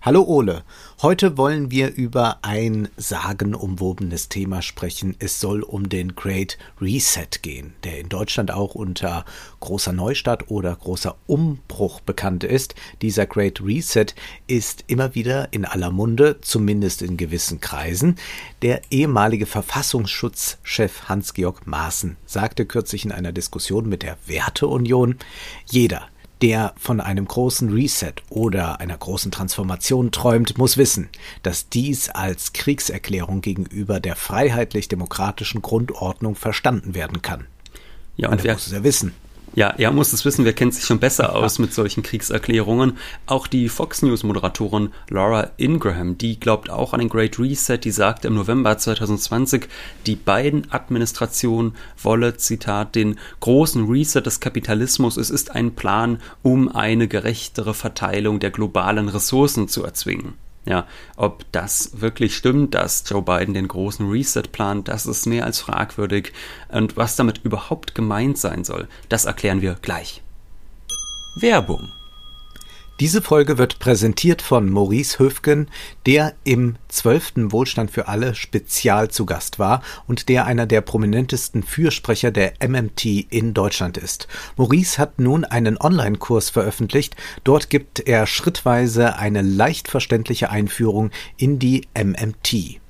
Hallo Ole, heute wollen wir über ein sagenumwobenes Thema sprechen. Es soll um den Great Reset gehen, der in Deutschland auch unter großer Neustart oder großer Umbruch bekannt ist. Dieser Great Reset ist immer wieder in aller Munde, zumindest in gewissen Kreisen. Der ehemalige Verfassungsschutzchef Hans-Georg Maaßen sagte kürzlich in einer Diskussion mit der Werteunion, jeder, der von einem großen Reset oder einer großen Transformation träumt, muss wissen, dass dies als Kriegserklärung gegenüber der freiheitlich-demokratischen Grundordnung verstanden werden kann. Ja, und, und wer muss es ja wissen. Ja, er muss es wissen, wer kennt sich schon besser aus mit solchen Kriegserklärungen. Auch die Fox News Moderatorin Laura Ingraham, die glaubt auch an den Great Reset, die sagte im November 2020, die beiden Administrationen wolle, Zitat, den großen Reset des Kapitalismus. Es ist ein Plan, um eine gerechtere Verteilung der globalen Ressourcen zu erzwingen. Ja, ob das wirklich stimmt, dass Joe Biden den großen Reset plant, das ist mehr als fragwürdig. Und was damit überhaupt gemeint sein soll, das erklären wir gleich. Werbung diese Folge wird präsentiert von Maurice Höfgen, der im zwölften Wohlstand für alle Spezial zu Gast war und der einer der prominentesten Fürsprecher der MMT in Deutschland ist. Maurice hat nun einen Online-Kurs veröffentlicht. Dort gibt er schrittweise eine leicht verständliche Einführung in die MMT.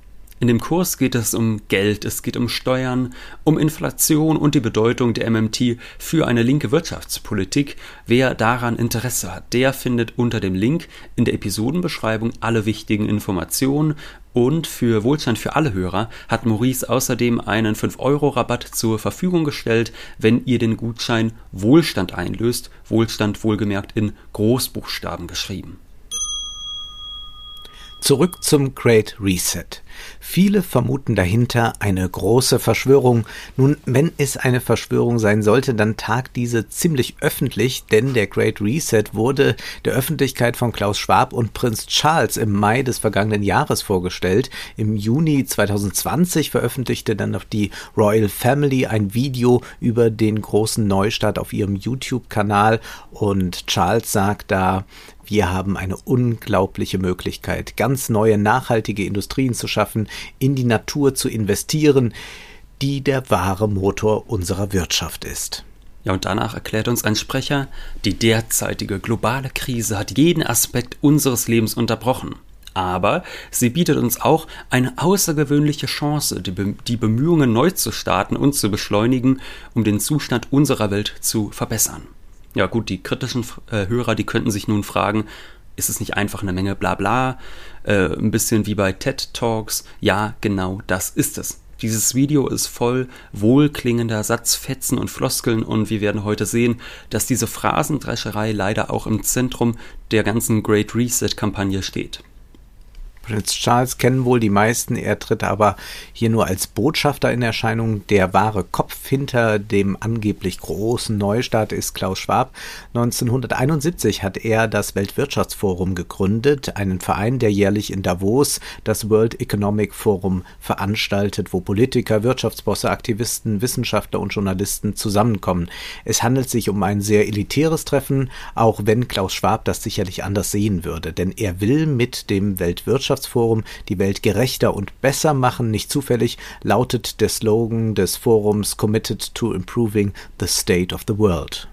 In dem Kurs geht es um Geld, es geht um Steuern, um Inflation und die Bedeutung der MMT für eine linke Wirtschaftspolitik. Wer daran Interesse hat, der findet unter dem Link in der Episodenbeschreibung alle wichtigen Informationen. Und für Wohlstand für alle Hörer hat Maurice außerdem einen 5-Euro-Rabatt zur Verfügung gestellt, wenn ihr den Gutschein Wohlstand einlöst. Wohlstand wohlgemerkt in Großbuchstaben geschrieben. Zurück zum Great Reset. Viele vermuten dahinter eine große Verschwörung. Nun, wenn es eine Verschwörung sein sollte, dann tagt diese ziemlich öffentlich, denn der Great Reset wurde der Öffentlichkeit von Klaus Schwab und Prinz Charles im Mai des vergangenen Jahres vorgestellt. Im Juni 2020 veröffentlichte dann noch die Royal Family ein Video über den großen Neustart auf ihrem YouTube-Kanal und Charles sagt da, wir haben eine unglaubliche Möglichkeit, ganz neue nachhaltige Industrien zu schaffen, in die Natur zu investieren, die der wahre Motor unserer Wirtschaft ist. Ja, und danach erklärt uns ein Sprecher, die derzeitige globale Krise hat jeden Aspekt unseres Lebens unterbrochen. Aber sie bietet uns auch eine außergewöhnliche Chance, die, Be die Bemühungen neu zu starten und zu beschleunigen, um den Zustand unserer Welt zu verbessern. Ja gut, die kritischen äh, Hörer, die könnten sich nun fragen, ist es nicht einfach eine Menge Blabla, äh, ein bisschen wie bei TED Talks? Ja, genau das ist es. Dieses Video ist voll wohlklingender Satzfetzen und Floskeln und wir werden heute sehen, dass diese Phrasendrescherei leider auch im Zentrum der ganzen Great Reset Kampagne steht. Prinz Charles kennen wohl die meisten, er tritt aber hier nur als Botschafter in Erscheinung. Der wahre Kopf hinter dem angeblich großen Neustart ist Klaus Schwab. 1971 hat er das Weltwirtschaftsforum gegründet, einen Verein, der jährlich in Davos das World Economic Forum veranstaltet, wo Politiker, Wirtschaftsbosse, Aktivisten, Wissenschaftler und Journalisten zusammenkommen. Es handelt sich um ein sehr elitäres Treffen, auch wenn Klaus Schwab das sicherlich anders sehen würde, denn er will mit dem Weltwirtschaftsforum Wirtschaftsforum die Welt gerechter und besser machen. Nicht zufällig lautet der Slogan des Forums Committed to Improving the State of the World.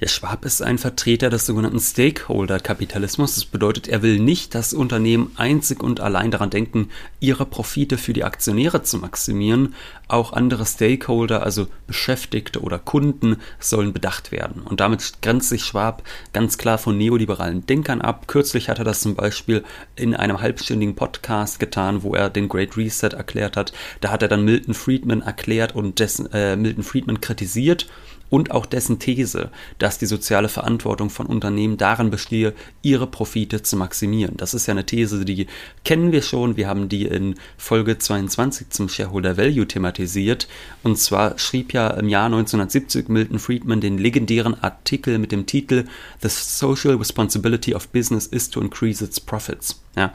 Der Schwab ist ein Vertreter des sogenannten Stakeholder-Kapitalismus. Das bedeutet, er will nicht, dass Unternehmen einzig und allein daran denken, ihre Profite für die Aktionäre zu maximieren. Auch andere Stakeholder, also Beschäftigte oder Kunden, sollen bedacht werden. Und damit grenzt sich Schwab ganz klar von neoliberalen Denkern ab. Kürzlich hat er das zum Beispiel in einem halbstündigen Podcast getan, wo er den Great Reset erklärt hat. Da hat er dann Milton Friedman erklärt und dessen, äh, Milton Friedman kritisiert und auch dessen These, dass die soziale Verantwortung von Unternehmen darin bestehe, ihre Profite zu maximieren. Das ist ja eine These, die kennen wir schon. Wir haben die in Folge 22 zum Shareholder Value thematisiert. Und zwar schrieb ja im Jahr 1970 Milton Friedman den legendären Artikel mit dem Titel The Social Responsibility of Business is to Increase its Profits. Ja.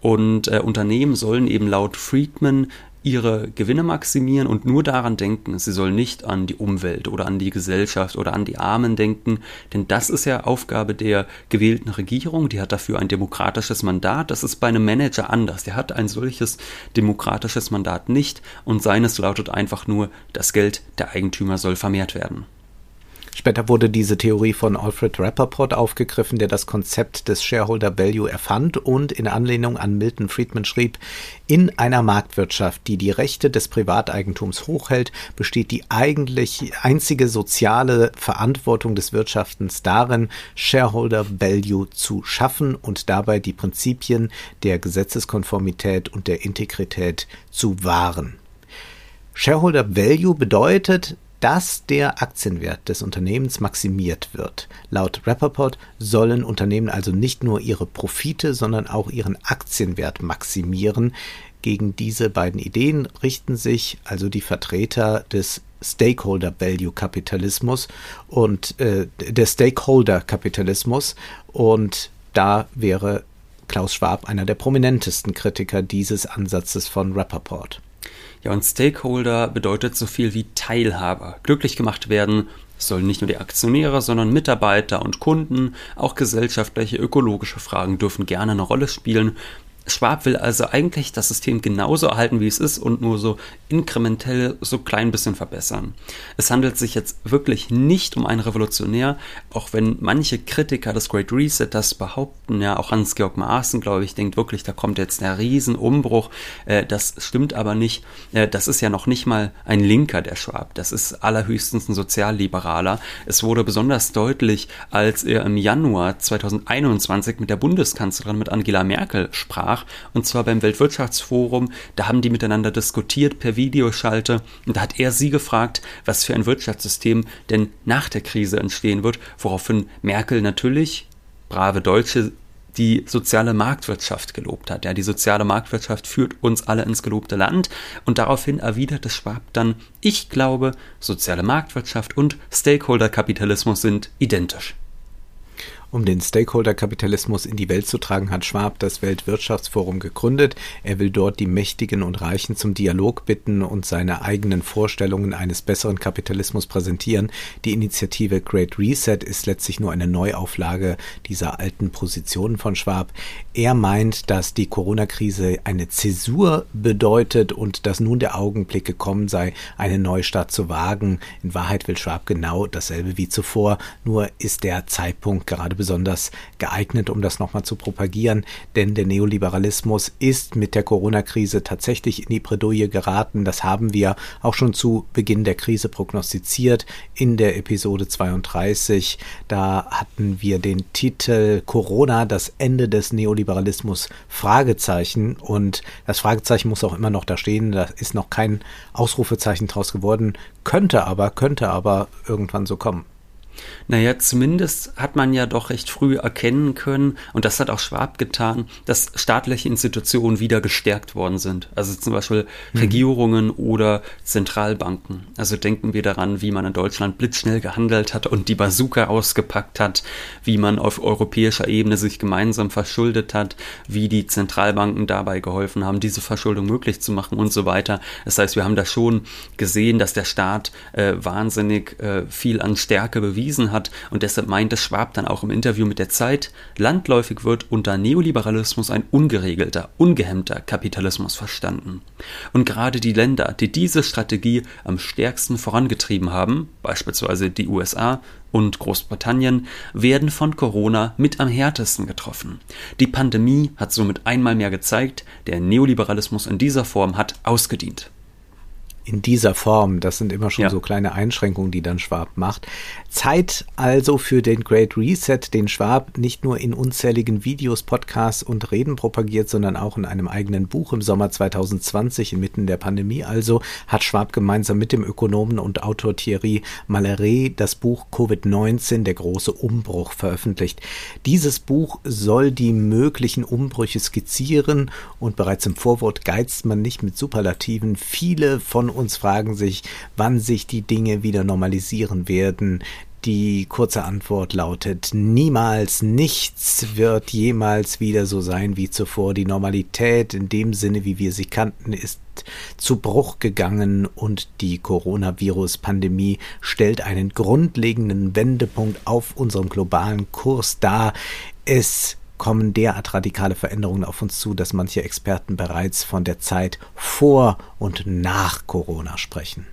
Und äh, Unternehmen sollen eben laut Friedman ihre Gewinne maximieren und nur daran denken. Sie soll nicht an die Umwelt oder an die Gesellschaft oder an die Armen denken, denn das ist ja Aufgabe der gewählten Regierung. Die hat dafür ein demokratisches Mandat. Das ist bei einem Manager anders. Der hat ein solches demokratisches Mandat nicht und seines lautet einfach nur, das Geld der Eigentümer soll vermehrt werden. Später wurde diese Theorie von Alfred Rappaport aufgegriffen, der das Konzept des Shareholder Value erfand und in Anlehnung an Milton Friedman schrieb, in einer Marktwirtschaft, die die Rechte des Privateigentums hochhält, besteht die eigentlich einzige soziale Verantwortung des Wirtschaftens darin, Shareholder Value zu schaffen und dabei die Prinzipien der Gesetzeskonformität und der Integrität zu wahren. Shareholder Value bedeutet, dass der Aktienwert des Unternehmens maximiert wird. Laut Rappaport sollen Unternehmen also nicht nur ihre Profite, sondern auch ihren Aktienwert maximieren. Gegen diese beiden Ideen richten sich also die Vertreter des Stakeholder Value Kapitalismus und äh, der Stakeholder Kapitalismus und da wäre Klaus Schwab einer der prominentesten Kritiker dieses Ansatzes von Rappaport. Ja, und Stakeholder bedeutet so viel wie Teilhaber. Glücklich gemacht werden sollen nicht nur die Aktionäre, sondern Mitarbeiter und Kunden, auch gesellschaftliche, ökologische Fragen dürfen gerne eine Rolle spielen. Schwab will also eigentlich das System genauso erhalten, wie es ist und nur so inkrementell so klein bisschen verbessern. Es handelt sich jetzt wirklich nicht um einen Revolutionär, auch wenn manche Kritiker des Great Reset das behaupten, ja, auch Hans-Georg Maaßen, glaube ich, denkt wirklich, da kommt jetzt der Riesenumbruch. Äh, das stimmt aber nicht. Äh, das ist ja noch nicht mal ein Linker, der Schwab. Das ist allerhöchstens ein Sozialliberaler. Es wurde besonders deutlich, als er im Januar 2021 mit der Bundeskanzlerin, mit Angela Merkel sprach, nach, und zwar beim Weltwirtschaftsforum. Da haben die miteinander diskutiert per Videoschalte und da hat er sie gefragt, was für ein Wirtschaftssystem denn nach der Krise entstehen wird, woraufhin Merkel natürlich, brave Deutsche, die soziale Marktwirtschaft gelobt hat. Ja, die soziale Marktwirtschaft führt uns alle ins gelobte Land und daraufhin erwiderte Schwab dann, ich glaube, soziale Marktwirtschaft und Stakeholder-Kapitalismus sind identisch. Um den Stakeholder-Kapitalismus in die Welt zu tragen, hat Schwab das Weltwirtschaftsforum gegründet. Er will dort die Mächtigen und Reichen zum Dialog bitten und seine eigenen Vorstellungen eines besseren Kapitalismus präsentieren. Die Initiative Great Reset ist letztlich nur eine Neuauflage dieser alten Positionen von Schwab. Er meint, dass die Corona-Krise eine Zäsur bedeutet und dass nun der Augenblick gekommen sei, eine Neustart zu wagen. In Wahrheit will Schwab genau dasselbe wie zuvor, nur ist der Zeitpunkt gerade besonders geeignet, um das nochmal zu propagieren, denn der Neoliberalismus ist mit der Corona-Krise tatsächlich in die Bredouille geraten. Das haben wir auch schon zu Beginn der Krise prognostiziert in der Episode 32. Da hatten wir den Titel Corona, das Ende des Neoliberalismus, Fragezeichen. Und das Fragezeichen muss auch immer noch da stehen. Da ist noch kein Ausrufezeichen draus geworden. Könnte aber, könnte aber irgendwann so kommen. Naja, zumindest hat man ja doch recht früh erkennen können, und das hat auch Schwab getan, dass staatliche Institutionen wieder gestärkt worden sind. Also zum Beispiel mhm. Regierungen oder Zentralbanken. Also denken wir daran, wie man in Deutschland blitzschnell gehandelt hat und die Bazooka ausgepackt hat, wie man auf europäischer Ebene sich gemeinsam verschuldet hat, wie die Zentralbanken dabei geholfen haben, diese Verschuldung möglich zu machen und so weiter. Das heißt, wir haben da schon gesehen, dass der Staat äh, wahnsinnig äh, viel an Stärke bewiesen bewiesen hat und deshalb meinte Schwab dann auch im Interview mit der Zeit, landläufig wird unter Neoliberalismus ein ungeregelter, ungehemmter Kapitalismus verstanden. Und gerade die Länder, die diese Strategie am stärksten vorangetrieben haben, beispielsweise die USA, und Großbritannien werden von Corona mit am härtesten getroffen. Die Pandemie hat somit einmal mehr gezeigt, der Neoliberalismus in dieser Form hat ausgedient in dieser Form. Das sind immer schon ja. so kleine Einschränkungen, die dann Schwab macht. Zeit also für den Great Reset, den Schwab nicht nur in unzähligen Videos, Podcasts und Reden propagiert, sondern auch in einem eigenen Buch im Sommer 2020 inmitten der Pandemie. Also hat Schwab gemeinsam mit dem Ökonomen und Autor Thierry Maleret das Buch Covid-19, der große Umbruch, veröffentlicht. Dieses Buch soll die möglichen Umbrüche skizzieren und bereits im Vorwort geizt man nicht mit Superlativen. Viele von uns fragen sich, wann sich die Dinge wieder normalisieren werden. Die kurze Antwort lautet niemals, nichts wird jemals wieder so sein wie zuvor. Die Normalität in dem Sinne, wie wir sie kannten, ist zu Bruch gegangen und die Coronavirus-Pandemie stellt einen grundlegenden Wendepunkt auf unserem globalen Kurs dar. Es kommen derart radikale Veränderungen auf uns zu, dass manche Experten bereits von der Zeit vor und nach Corona sprechen.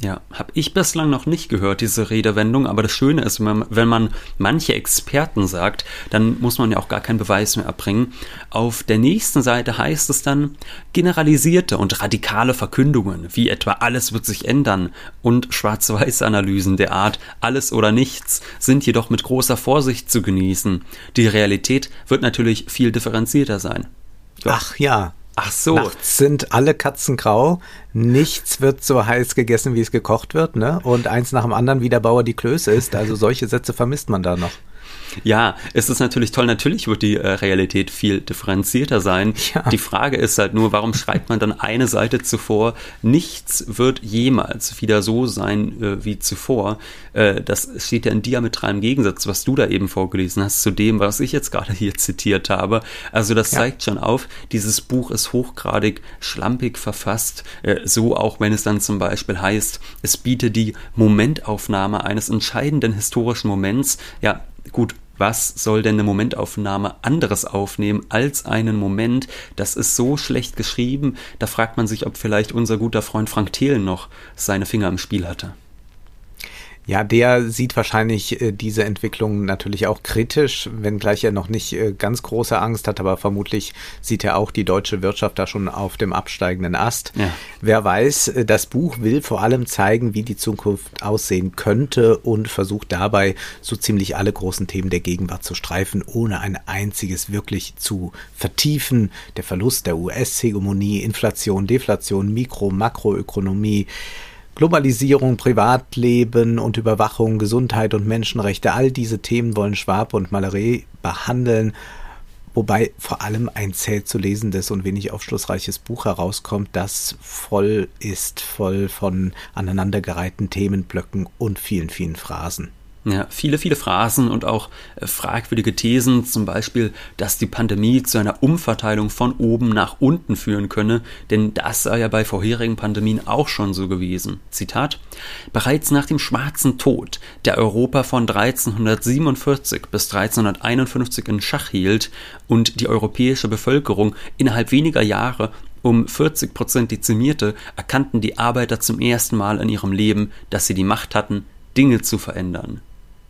Ja, habe ich bislang noch nicht gehört, diese Redewendung, aber das Schöne ist, wenn man, manche Experten sagt, dann muss man ja auch gar keinen Beweis mehr erbringen. Auf der nächsten Seite heißt es dann, generalisierte und radikale Verkündungen, wie etwa alles wird sich ändern und Schwarz-Weiß-Analysen der Art alles oder nichts, sind jedoch mit großer Vorsicht zu genießen. Die Realität wird natürlich viel differenzierter sein. Ach ja, Ach so. Nachts sind alle Katzen grau, nichts wird so heiß gegessen, wie es gekocht wird, ne? Und eins nach dem anderen, wie der Bauer die Klöße ist. Also solche Sätze vermisst man da noch. Ja, es ist natürlich toll. Natürlich wird die äh, Realität viel differenzierter sein. Ja. Die Frage ist halt nur, warum schreibt man dann eine Seite zuvor? Nichts wird jemals wieder so sein äh, wie zuvor. Äh, das steht ja in diametralem Gegensatz, was du da eben vorgelesen hast, zu dem, was ich jetzt gerade hier zitiert habe. Also das ja. zeigt schon auf, dieses Buch ist hochgradig schlampig verfasst. Äh, so auch, wenn es dann zum Beispiel heißt, es bietet die Momentaufnahme eines entscheidenden historischen Moments. Ja, gut, was soll denn eine Momentaufnahme anderes aufnehmen als einen Moment? Das ist so schlecht geschrieben, da fragt man sich, ob vielleicht unser guter Freund Frank Thelen noch seine Finger im Spiel hatte. Ja, der sieht wahrscheinlich äh, diese Entwicklung natürlich auch kritisch, wenngleich er noch nicht äh, ganz große Angst hat, aber vermutlich sieht er auch die deutsche Wirtschaft da schon auf dem absteigenden Ast. Ja. Wer weiß, äh, das Buch will vor allem zeigen, wie die Zukunft aussehen könnte und versucht dabei so ziemlich alle großen Themen der Gegenwart zu streifen, ohne ein einziges wirklich zu vertiefen. Der Verlust der US-Hegemonie, Inflation, Deflation, Mikro-, Makroökonomie, Globalisierung, Privatleben und Überwachung, Gesundheit und Menschenrechte, all diese Themen wollen Schwab und Maleret behandeln, wobei vor allem ein zäh zu lesendes und wenig aufschlussreiches Buch herauskommt, das voll ist, voll von aneinandergereihten Themenblöcken und vielen, vielen Phrasen. Ja, viele, viele Phrasen und auch äh, fragwürdige Thesen, zum Beispiel, dass die Pandemie zu einer Umverteilung von oben nach unten führen könne, denn das sei ja bei vorherigen Pandemien auch schon so gewesen. Zitat: Bereits nach dem Schwarzen Tod, der Europa von 1347 bis 1351 in Schach hielt und die europäische Bevölkerung innerhalb weniger Jahre um 40 Prozent dezimierte, erkannten die Arbeiter zum ersten Mal in ihrem Leben, dass sie die Macht hatten, Dinge zu verändern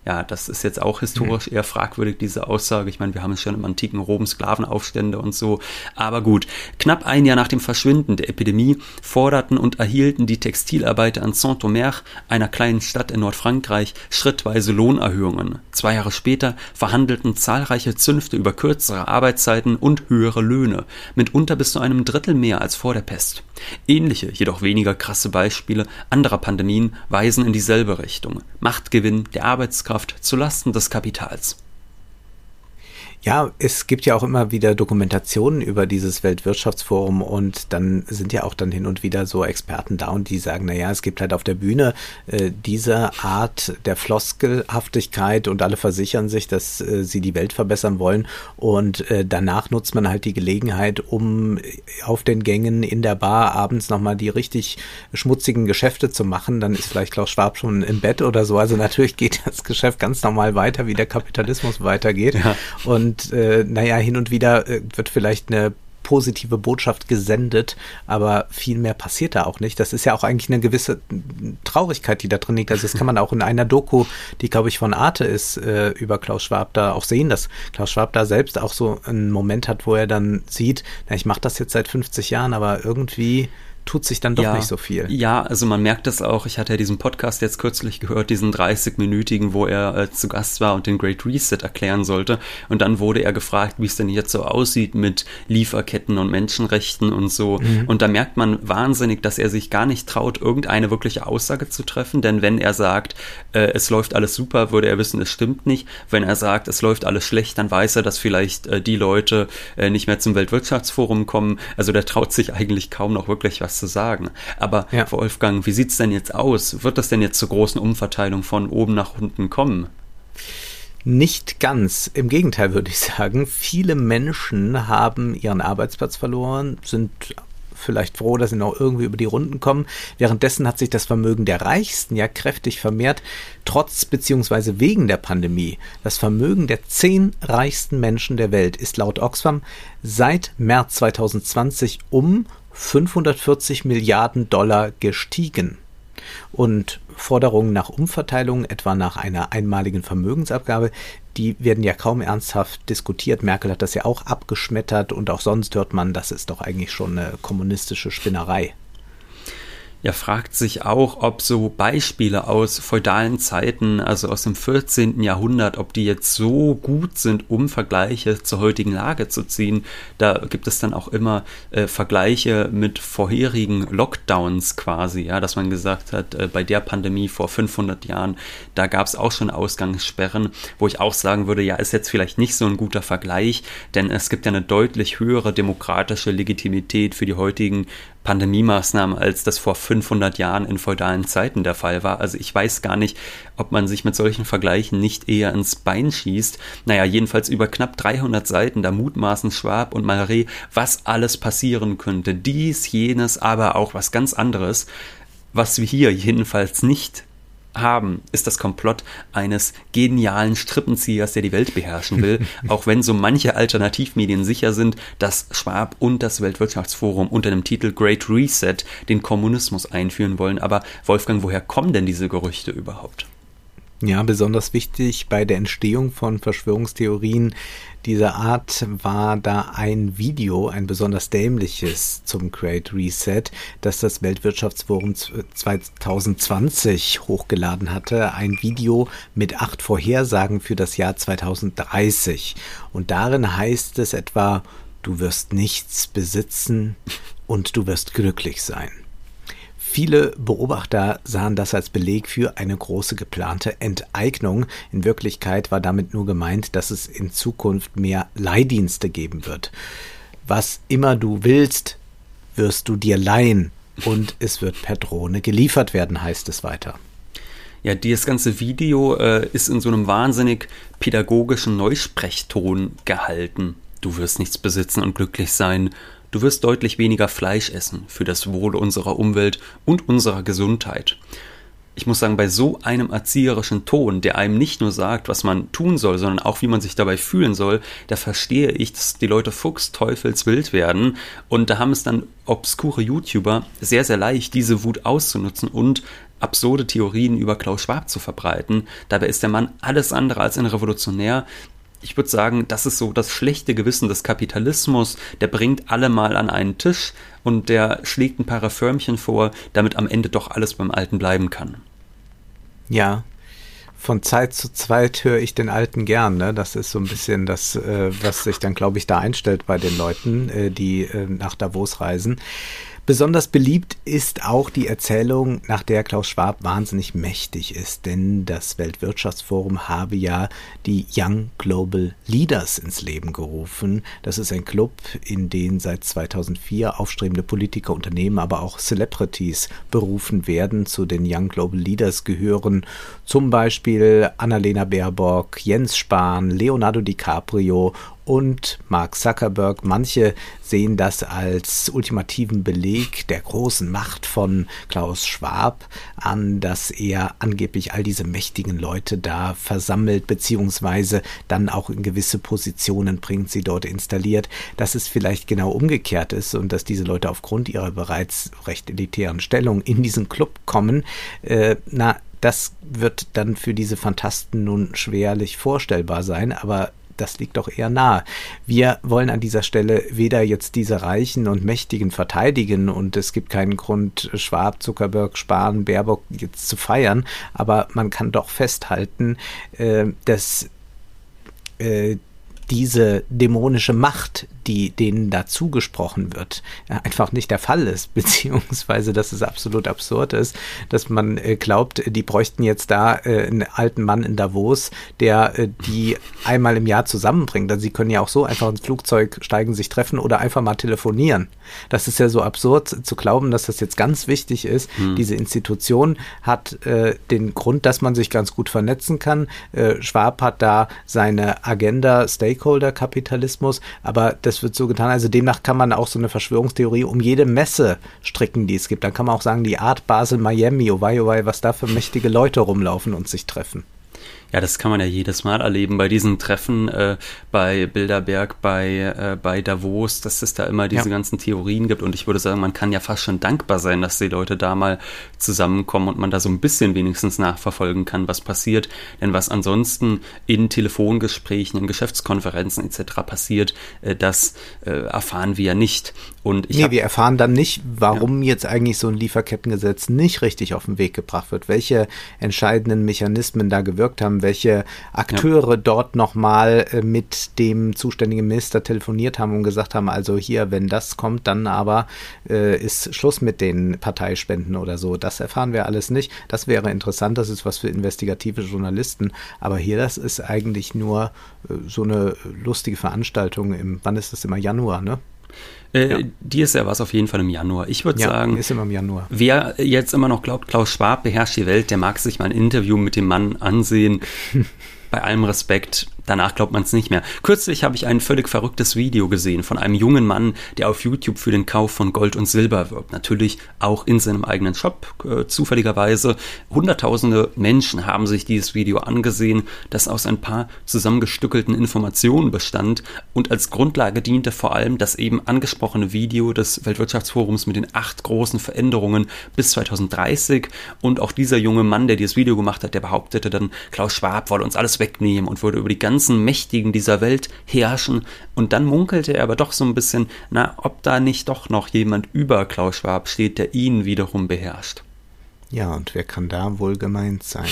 ja, das ist jetzt auch historisch mhm. eher fragwürdig, diese Aussage. Ich meine, wir haben es schon im antiken Rom Sklavenaufstände und so. Aber gut, knapp ein Jahr nach dem Verschwinden der Epidemie forderten und erhielten die Textilarbeiter an Saint-Omer, einer kleinen Stadt in Nordfrankreich, schrittweise Lohnerhöhungen. Zwei Jahre später verhandelten zahlreiche Zünfte über kürzere Arbeitszeiten und höhere Löhne, mitunter bis zu einem Drittel mehr als vor der Pest. Ähnliche, jedoch weniger krasse Beispiele anderer Pandemien weisen in dieselbe Richtung. Machtgewinn der Arbeitskraft zulasten des Kapitals. Ja, es gibt ja auch immer wieder Dokumentationen über dieses Weltwirtschaftsforum und dann sind ja auch dann hin und wieder so Experten da und die sagen, naja, es gibt halt auf der Bühne äh, diese Art der Floskelhaftigkeit und alle versichern sich, dass äh, sie die Welt verbessern wollen und äh, danach nutzt man halt die Gelegenheit, um auf den Gängen in der Bar abends nochmal die richtig schmutzigen Geschäfte zu machen. Dann ist vielleicht Klaus Schwab schon im Bett oder so. Also natürlich geht das Geschäft ganz normal weiter, wie der Kapitalismus weitergeht. Ja. Und und äh, naja, hin und wieder äh, wird vielleicht eine positive Botschaft gesendet, aber viel mehr passiert da auch nicht. Das ist ja auch eigentlich eine gewisse Traurigkeit, die da drin liegt. Also das kann man auch in einer Doku, die glaube ich von Arte ist, äh, über Klaus Schwab da auch sehen, dass Klaus Schwab da selbst auch so einen Moment hat, wo er dann sieht, na, ich mache das jetzt seit 50 Jahren, aber irgendwie tut sich dann doch ja, nicht so viel. Ja, also man merkt das auch. Ich hatte ja diesen Podcast jetzt kürzlich gehört, diesen 30-minütigen, wo er äh, zu Gast war und den Great Reset erklären sollte. Und dann wurde er gefragt, wie es denn jetzt so aussieht mit Lieferketten und Menschenrechten und so. Mhm. Und da merkt man wahnsinnig, dass er sich gar nicht traut, irgendeine wirkliche Aussage zu treffen. Denn wenn er sagt, äh, es läuft alles super, würde er wissen, es stimmt nicht. Wenn er sagt, es läuft alles schlecht, dann weiß er, dass vielleicht äh, die Leute äh, nicht mehr zum Weltwirtschaftsforum kommen. Also der traut sich eigentlich kaum noch wirklich was was zu sagen. Aber ja. Wolfgang, wie sieht es denn jetzt aus? Wird das denn jetzt zur großen Umverteilung von oben nach unten kommen? Nicht ganz. Im Gegenteil würde ich sagen, viele Menschen haben ihren Arbeitsplatz verloren, sind vielleicht froh, dass sie noch irgendwie über die Runden kommen. Währenddessen hat sich das Vermögen der Reichsten ja kräftig vermehrt, trotz bzw. wegen der Pandemie. Das Vermögen der zehn reichsten Menschen der Welt ist laut Oxfam seit März 2020 um 540 Milliarden Dollar gestiegen. Und Forderungen nach Umverteilung, etwa nach einer einmaligen Vermögensabgabe, die werden ja kaum ernsthaft diskutiert. Merkel hat das ja auch abgeschmettert und auch sonst hört man, das ist doch eigentlich schon eine kommunistische Spinnerei. Er fragt sich auch, ob so Beispiele aus feudalen Zeiten, also aus dem 14. Jahrhundert, ob die jetzt so gut sind, um Vergleiche zur heutigen Lage zu ziehen. Da gibt es dann auch immer äh, Vergleiche mit vorherigen Lockdowns quasi, ja, dass man gesagt hat, äh, bei der Pandemie vor 500 Jahren, da gab es auch schon Ausgangssperren, wo ich auch sagen würde, ja, ist jetzt vielleicht nicht so ein guter Vergleich, denn es gibt ja eine deutlich höhere demokratische Legitimität für die heutigen Pandemie-Maßnahmen, als das vor 500 Jahren in feudalen Zeiten der Fall war. Also ich weiß gar nicht, ob man sich mit solchen Vergleichen nicht eher ins Bein schießt. Naja, jedenfalls über knapp 300 Seiten, da mutmaßen Schwab und Malray, was alles passieren könnte. Dies, jenes, aber auch was ganz anderes was wir hier jedenfalls nicht haben, ist das Komplott eines genialen Strippenziehers, der die Welt beherrschen will, auch wenn so manche Alternativmedien sicher sind, dass Schwab und das Weltwirtschaftsforum unter dem Titel Great Reset den Kommunismus einführen wollen. Aber Wolfgang, woher kommen denn diese Gerüchte überhaupt? Ja, besonders wichtig bei der Entstehung von Verschwörungstheorien dieser Art war da ein Video, ein besonders dämliches zum Great Reset, das das Weltwirtschaftsforum 2020 hochgeladen hatte. Ein Video mit acht Vorhersagen für das Jahr 2030. Und darin heißt es etwa, du wirst nichts besitzen und du wirst glücklich sein. Viele Beobachter sahen das als Beleg für eine große geplante Enteignung. In Wirklichkeit war damit nur gemeint, dass es in Zukunft mehr Leihdienste geben wird. Was immer du willst, wirst du dir leihen und es wird per Drohne geliefert werden, heißt es weiter. Ja, dieses ganze Video äh, ist in so einem wahnsinnig pädagogischen Neusprechton gehalten. Du wirst nichts besitzen und glücklich sein Du wirst deutlich weniger Fleisch essen für das Wohl unserer Umwelt und unserer Gesundheit. Ich muss sagen, bei so einem erzieherischen Ton, der einem nicht nur sagt, was man tun soll, sondern auch wie man sich dabei fühlen soll, da verstehe ich, dass die Leute fuchsteufelswild werden und da haben es dann obskure YouTuber sehr, sehr leicht, diese Wut auszunutzen und absurde Theorien über Klaus Schwab zu verbreiten. Dabei ist der Mann alles andere als ein Revolutionär ich würde sagen, das ist so das schlechte Gewissen des Kapitalismus. Der bringt alle mal an einen Tisch und der schlägt ein paar Reformchen vor, damit am Ende doch alles beim Alten bleiben kann. Ja, von Zeit zu Zeit höre ich den Alten gern. Ne? Das ist so ein bisschen das, äh, was sich dann, glaube ich, da einstellt bei den Leuten, äh, die äh, nach Davos reisen. Besonders beliebt ist auch die Erzählung, nach der Klaus Schwab wahnsinnig mächtig ist, denn das Weltwirtschaftsforum habe ja die Young Global Leaders ins Leben gerufen. Das ist ein Club, in den seit 2004 aufstrebende Politiker, Unternehmen, aber auch Celebrities berufen werden. Zu den Young Global Leaders gehören zum Beispiel Annalena Baerbock, Jens Spahn, Leonardo DiCaprio und Mark Zuckerberg. Manche sehen das als ultimativen Beleg der großen Macht von Klaus Schwab an, dass er angeblich all diese mächtigen Leute da versammelt, beziehungsweise dann auch in gewisse Positionen bringt, sie dort installiert, dass es vielleicht genau umgekehrt ist und dass diese Leute aufgrund ihrer bereits recht elitären Stellung in diesen Club kommen. Äh, na, das wird dann für diese Fantasten nun schwerlich vorstellbar sein, aber das liegt doch eher nahe. Wir wollen an dieser Stelle weder jetzt diese Reichen und Mächtigen verteidigen und es gibt keinen Grund, Schwab, Zuckerberg, Spahn, Baerbock jetzt zu feiern, aber man kann doch festhalten, äh, dass äh, diese dämonische Macht, die denen da zugesprochen wird, einfach nicht der Fall ist, beziehungsweise dass es absolut absurd ist, dass man äh, glaubt, die bräuchten jetzt da äh, einen alten Mann in Davos, der äh, die einmal im Jahr zusammenbringt. Also sie können ja auch so einfach ins Flugzeug steigen, sich treffen oder einfach mal telefonieren. Das ist ja so absurd zu glauben, dass das jetzt ganz wichtig ist. Hm. Diese Institution hat äh, den Grund, dass man sich ganz gut vernetzen kann. Äh, Schwab hat da seine Agenda Stakeholder-Kapitalismus, aber das wird so getan. Also demnach kann man auch so eine Verschwörungstheorie um jede Messe stricken, die es gibt. Dann kann man auch sagen, die Art Basel, Miami, oh wei, oh wei, was da für mächtige Leute rumlaufen und sich treffen. Ja, das kann man ja jedes Mal erleben bei diesen Treffen äh, bei Bilderberg, bei, äh, bei Davos, dass es da immer diese ja. ganzen Theorien gibt. Und ich würde sagen, man kann ja fast schon dankbar sein, dass die Leute da mal zusammenkommen und man da so ein bisschen wenigstens nachverfolgen kann, was passiert. Denn was ansonsten in Telefongesprächen, in Geschäftskonferenzen etc. passiert, äh, das äh, erfahren wir ja nicht. Und ich nee, wir erfahren dann nicht, warum ja. jetzt eigentlich so ein Lieferkettengesetz nicht richtig auf den Weg gebracht wird, welche entscheidenden Mechanismen da gewirkt haben, welche Akteure ja. dort nochmal äh, mit dem zuständigen Minister telefoniert haben und gesagt haben, also hier, wenn das kommt, dann aber äh, ist Schluss mit den Parteispenden oder so. Das erfahren wir alles nicht. Das wäre interessant, das ist was für investigative Journalisten. Aber hier, das ist eigentlich nur äh, so eine lustige Veranstaltung im, wann ist das immer Januar, ne? Äh, ja. Dieses Jahr war es auf jeden Fall im Januar. Ich würde ja, sagen, ist immer im Januar. wer jetzt immer noch glaubt, Klaus Schwab beherrscht die Welt, der mag sich mal ein Interview mit dem Mann ansehen. Bei allem Respekt, Danach glaubt man es nicht mehr. Kürzlich habe ich ein völlig verrücktes Video gesehen von einem jungen Mann, der auf YouTube für den Kauf von Gold und Silber wirbt. Natürlich auch in seinem eigenen Shop, äh, zufälligerweise. Hunderttausende Menschen haben sich dieses Video angesehen, das aus ein paar zusammengestückelten Informationen bestand und als Grundlage diente vor allem das eben angesprochene Video des Weltwirtschaftsforums mit den acht großen Veränderungen bis 2030. Und auch dieser junge Mann, der dieses Video gemacht hat, der behauptete dann, Klaus Schwab wolle uns alles wegnehmen und würde über die ganze ganzen Mächtigen dieser Welt herrschen. Und dann munkelte er aber doch so ein bisschen, na, ob da nicht doch noch jemand über Klaus Schwab steht, der ihn wiederum beherrscht. Ja, und wer kann da wohl gemeint sein?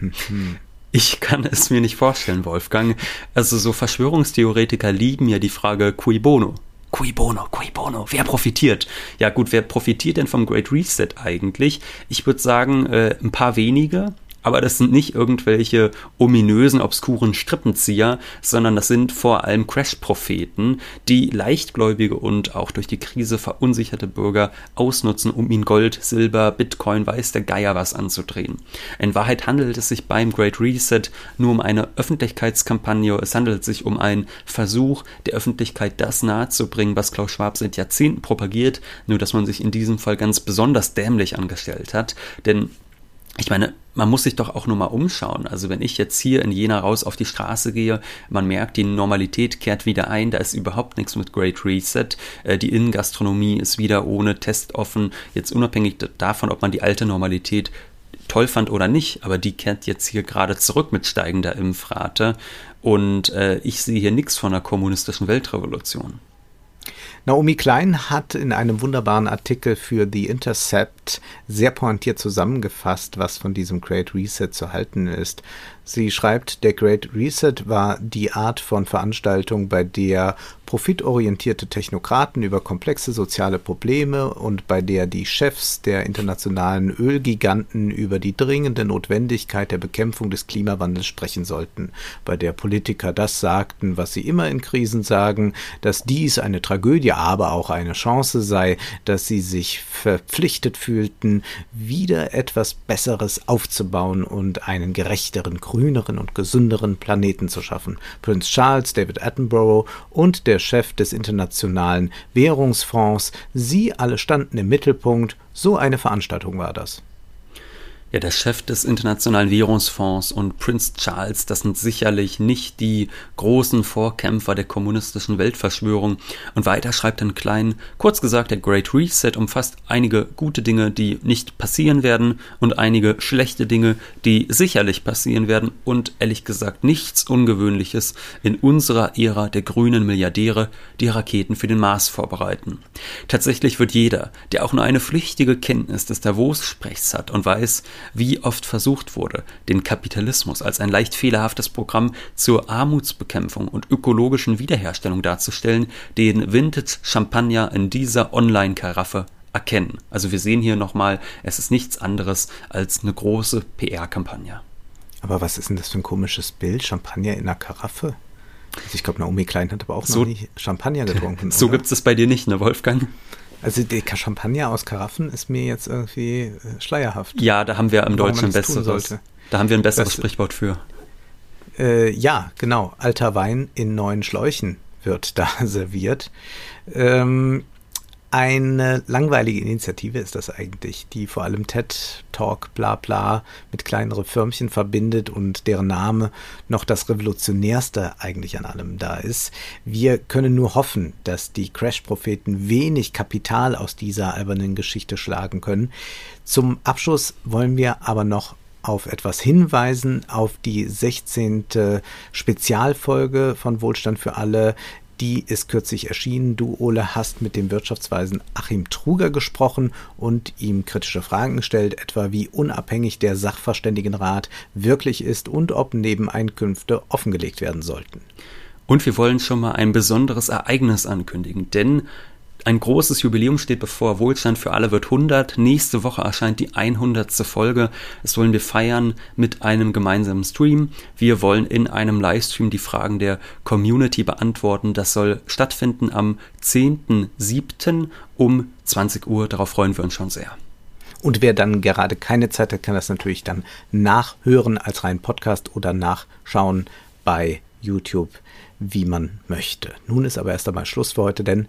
Ich kann es mir nicht vorstellen, Wolfgang. Also so Verschwörungstheoretiker lieben ja die Frage cui bono. Cui bono, cui bono, wer profitiert? Ja gut, wer profitiert denn vom Great Reset eigentlich? Ich würde sagen, äh, ein paar wenige, aber das sind nicht irgendwelche ominösen, obskuren Strippenzieher, sondern das sind vor allem Crash-Propheten, die leichtgläubige und auch durch die Krise verunsicherte Bürger ausnutzen, um ihnen Gold, Silber, Bitcoin, weiß der Geier was anzudrehen. In Wahrheit handelt es sich beim Great Reset nur um eine Öffentlichkeitskampagne, es handelt sich um einen Versuch, der Öffentlichkeit das nahezubringen, was Klaus Schwab seit Jahrzehnten propagiert, nur dass man sich in diesem Fall ganz besonders dämlich angestellt hat, denn ich meine, man muss sich doch auch nur mal umschauen. Also wenn ich jetzt hier in Jena raus auf die Straße gehe, man merkt, die Normalität kehrt wieder ein, da ist überhaupt nichts mit Great Reset. Äh, die Innengastronomie ist wieder ohne Test offen. Jetzt unabhängig davon, ob man die alte Normalität toll fand oder nicht, aber die kehrt jetzt hier gerade zurück mit steigender Impfrate. Und äh, ich sehe hier nichts von einer kommunistischen Weltrevolution. Naomi Klein hat in einem wunderbaren Artikel für The Intercept sehr pointiert zusammengefasst, was von diesem Great Reset zu halten ist. Sie schreibt, der Great Reset war die Art von Veranstaltung, bei der profitorientierte Technokraten über komplexe soziale Probleme und bei der die Chefs der internationalen Ölgiganten über die dringende Notwendigkeit der Bekämpfung des Klimawandels sprechen sollten, bei der Politiker das sagten, was sie immer in Krisen sagen, dass dies eine Tragödie, aber auch eine Chance sei, dass sie sich verpflichtet fühlten, wieder etwas Besseres aufzubauen und einen gerechteren grüneren und gesünderen Planeten zu schaffen. Prince Charles, David Attenborough und der Chef des Internationalen Währungsfonds, sie alle standen im Mittelpunkt, so eine Veranstaltung war das. Ja, der Chef des Internationalen Währungsfonds und Prince Charles, das sind sicherlich nicht die großen Vorkämpfer der kommunistischen Weltverschwörung. Und weiter schreibt dann Klein, kurz gesagt, der Great Reset umfasst einige gute Dinge, die nicht passieren werden und einige schlechte Dinge, die sicherlich passieren werden und ehrlich gesagt nichts Ungewöhnliches in unserer Ära der grünen Milliardäre, die Raketen für den Mars vorbereiten. Tatsächlich wird jeder, der auch nur eine flüchtige Kenntnis des Davos-Sprechs hat und weiß, wie oft versucht wurde, den Kapitalismus als ein leicht fehlerhaftes Programm zur Armutsbekämpfung und ökologischen Wiederherstellung darzustellen, den Vintage Champagner in dieser Online-Karaffe erkennen. Also wir sehen hier nochmal, es ist nichts anderes als eine große PR-Kampagne. Aber was ist denn das für ein komisches Bild? Champagner in einer Karaffe? Also ich glaube, Naomi Klein hat aber auch so, noch nie Champagner getrunken. so gibt es es bei dir nicht, ne, Wolfgang? Also der Champagner aus Karaffen ist mir jetzt irgendwie äh, schleierhaft. Ja, da haben wir im Deutschen ein besseres. Da haben wir ein besseres das, Sprichwort für. Äh, ja, genau. Alter Wein in neuen Schläuchen wird da serviert. Ähm, eine langweilige Initiative ist das eigentlich, die vor allem TED Talk bla bla mit kleineren Firmchen verbindet und deren Name noch das revolutionärste eigentlich an allem da ist. Wir können nur hoffen, dass die Crash-Propheten wenig Kapital aus dieser albernen Geschichte schlagen können. Zum Abschluss wollen wir aber noch auf etwas hinweisen, auf die 16. Spezialfolge von Wohlstand für alle, die ist kürzlich erschienen. Du, Ole, hast mit dem Wirtschaftsweisen Achim Truger gesprochen und ihm kritische Fragen gestellt, etwa wie unabhängig der Sachverständigenrat wirklich ist und ob Nebeneinkünfte offengelegt werden sollten. Und wir wollen schon mal ein besonderes Ereignis ankündigen, denn ein großes Jubiläum steht bevor. Wohlstand für alle wird 100. Nächste Woche erscheint die 100. Folge. Das wollen wir feiern mit einem gemeinsamen Stream. Wir wollen in einem Livestream die Fragen der Community beantworten. Das soll stattfinden am 10.07. um 20 Uhr. Darauf freuen wir uns schon sehr. Und wer dann gerade keine Zeit hat, kann das natürlich dann nachhören als rein Podcast oder nachschauen bei YouTube, wie man möchte. Nun ist aber erst einmal Schluss für heute, denn